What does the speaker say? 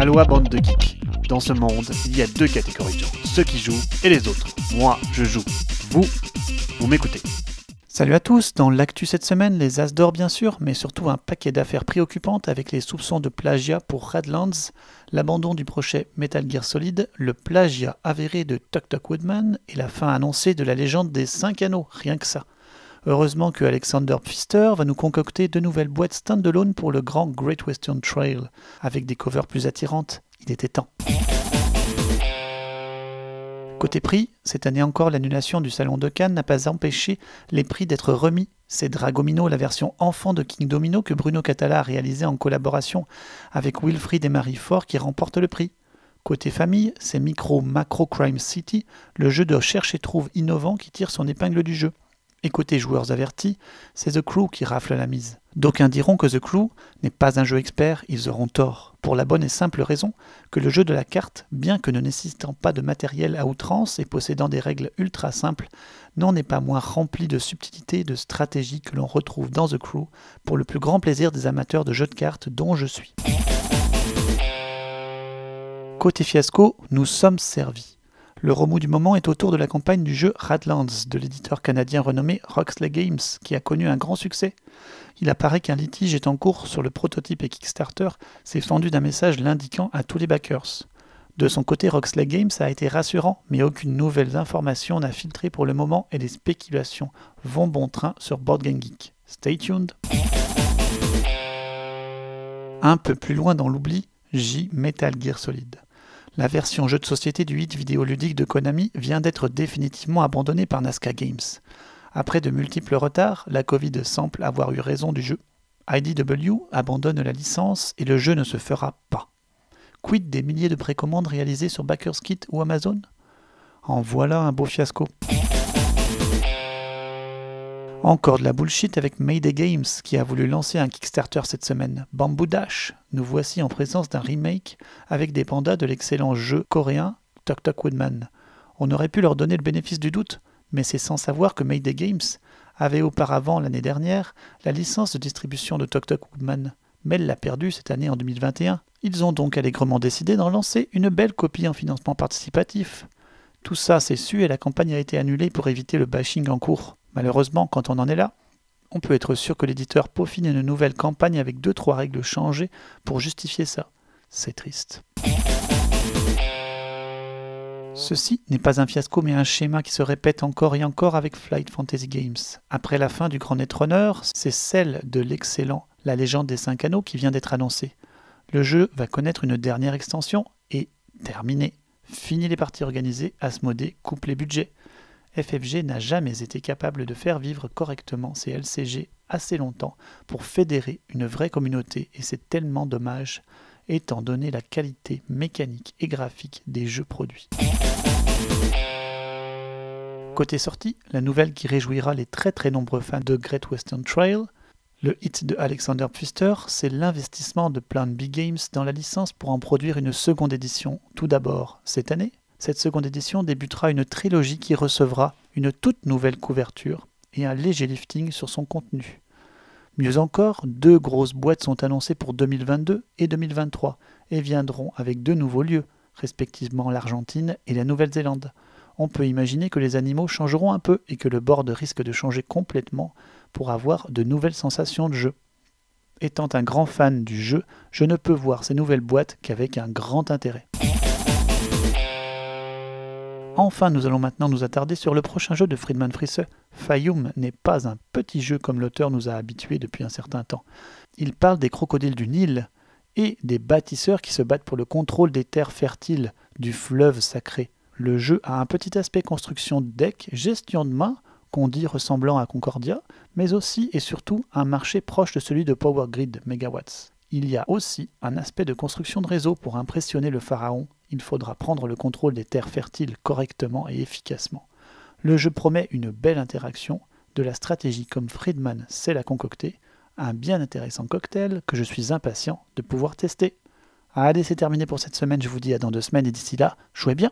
Aloha bande de geeks. Dans ce monde, il y a deux catégories de gens, ceux qui jouent et les autres. Moi, je joue. Vous, vous m'écoutez. Salut à tous, dans l'actu cette semaine, les As d'or bien sûr, mais surtout un paquet d'affaires préoccupantes avec les soupçons de plagiat pour Redlands, l'abandon du projet Metal Gear Solid, le plagiat avéré de Tuk Tuk Woodman et la fin annoncée de la légende des 5 anneaux, rien que ça. Heureusement que Alexander Pfister va nous concocter de nouvelles boîtes standalone pour le grand Great Western Trail, avec des covers plus attirantes. Il était temps. Côté prix, cette année encore, l'annulation du Salon de Cannes n'a pas empêché les prix d'être remis. C'est Dragomino, la version enfant de King Domino que Bruno Catala a réalisé en collaboration avec Wilfried et Marie Fort qui remporte le prix. Côté famille, c'est Micro Macro Crime City, le jeu de cherche et trouve innovant qui tire son épingle du jeu. Et côté joueurs avertis, c'est The Crew qui rafle la mise. D'aucuns diront que The Crew n'est pas un jeu expert, ils auront tort, pour la bonne et simple raison que le jeu de la carte, bien que ne nécessitant pas de matériel à outrance et possédant des règles ultra simples, n'en est pas moins rempli de subtilité et de stratégie que l'on retrouve dans The Crew, pour le plus grand plaisir des amateurs de jeux de cartes dont je suis. Côté fiasco, nous sommes servis. Le remous du moment est autour de la campagne du jeu Radlands de l'éditeur canadien renommé Roxley Games, qui a connu un grand succès. Il apparaît qu'un litige est en cours sur le prototype et Kickstarter s'est fendu d'un message l'indiquant à tous les backers. De son côté, Roxley Games a été rassurant, mais aucune nouvelle information n'a filtré pour le moment et les spéculations vont bon train sur Board Geek. Stay tuned. Un peu plus loin dans l'oubli, J Metal Gear Solid. La version jeu de société du hit vidéoludique de Konami vient d'être définitivement abandonnée par Nazca Games. Après de multiples retards, la Covid semble avoir eu raison du jeu. IDW abandonne la licence et le jeu ne se fera pas. Quid des milliers de précommandes réalisées sur Backers Kit ou Amazon? En voilà un beau fiasco. Encore de la bullshit avec Mayday Games qui a voulu lancer un Kickstarter cette semaine. Bamboo Dash. Nous voici en présence d'un remake avec des pandas de l'excellent jeu coréen Tuk Tuk Woodman. On aurait pu leur donner le bénéfice du doute, mais c'est sans savoir que Mayday Games avait auparavant l'année dernière la licence de distribution de Tuk Tuk Woodman, mais elle l'a perdue cette année en 2021. Ils ont donc allègrement décidé d'en lancer une belle copie en financement participatif. Tout ça c'est su et la campagne a été annulée pour éviter le bashing en cours. Malheureusement, quand on en est là, on peut être sûr que l'éditeur peaufine une nouvelle campagne avec 2-3 règles changées pour justifier ça. C'est triste. Ceci n'est pas un fiasco mais un schéma qui se répète encore et encore avec Flight Fantasy Games. Après la fin du Grand Netrunner, c'est celle de l'excellent La légende des 5 anneaux qui vient d'être annoncée. Le jeu va connaître une dernière extension et terminé. Fini les parties organisées, Asmodée coupe les budgets. FFG n'a jamais été capable de faire vivre correctement ses LCG assez longtemps pour fédérer une vraie communauté et c'est tellement dommage étant donné la qualité mécanique et graphique des jeux produits. Côté sortie, la nouvelle qui réjouira les très très nombreux fans de Great Western Trail, le hit de Alexander Pfister, c'est l'investissement de Plan B Games dans la licence pour en produire une seconde édition, tout d'abord cette année, cette seconde édition débutera une trilogie qui recevra une toute nouvelle couverture et un léger lifting sur son contenu. Mieux encore, deux grosses boîtes sont annoncées pour 2022 et 2023 et viendront avec deux nouveaux lieux, respectivement l'Argentine et la Nouvelle-Zélande. On peut imaginer que les animaux changeront un peu et que le board risque de changer complètement pour avoir de nouvelles sensations de jeu. Étant un grand fan du jeu, je ne peux voir ces nouvelles boîtes qu'avec un grand intérêt. Enfin, nous allons maintenant nous attarder sur le prochain jeu de Friedman Frisse. Fayum n'est pas un petit jeu comme l'auteur nous a habitués depuis un certain temps. Il parle des crocodiles du Nil et des bâtisseurs qui se battent pour le contrôle des terres fertiles du fleuve sacré. Le jeu a un petit aspect construction de deck, gestion de main, qu'on dit ressemblant à Concordia, mais aussi et surtout un marché proche de celui de Power Grid Megawatts. Il y a aussi un aspect de construction de réseau pour impressionner le pharaon. Il faudra prendre le contrôle des terres fertiles correctement et efficacement. Le jeu promet une belle interaction, de la stratégie comme Friedman sait la concocter, un bien intéressant cocktail que je suis impatient de pouvoir tester. Allez, c'est terminé pour cette semaine, je vous dis à dans deux semaines et d'ici là, jouez bien